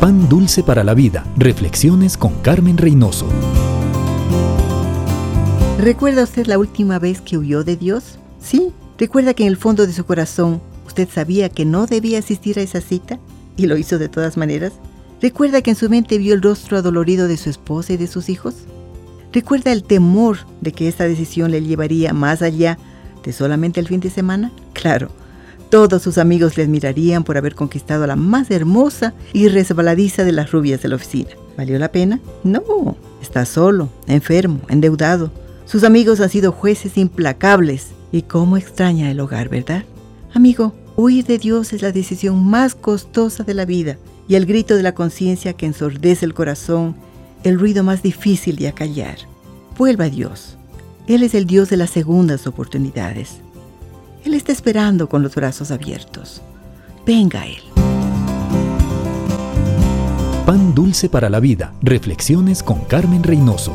Pan Dulce para la Vida. Reflexiones con Carmen Reynoso. ¿Recuerda usted la última vez que huyó de Dios? Sí. ¿Recuerda que en el fondo de su corazón usted sabía que no debía asistir a esa cita? ¿Y lo hizo de todas maneras? ¿Recuerda que en su mente vio el rostro adolorido de su esposa y de sus hijos? ¿Recuerda el temor de que esta decisión le llevaría más allá de solamente el fin de semana? Claro, todos sus amigos le admirarían por haber conquistado a la más hermosa y resbaladiza de las rubias de la oficina. ¿Valió la pena? No, está solo, enfermo, endeudado. Sus amigos han sido jueces implacables. Y cómo extraña el hogar, ¿verdad? Amigo, huir de Dios es la decisión más costosa de la vida y el grito de la conciencia que ensordece el corazón, el ruido más difícil de acallar. Vuelva a Dios. Él es el Dios de las segundas oportunidades. Él está esperando con los brazos abiertos. Venga Él. Pan dulce para la vida. Reflexiones con Carmen Reynoso.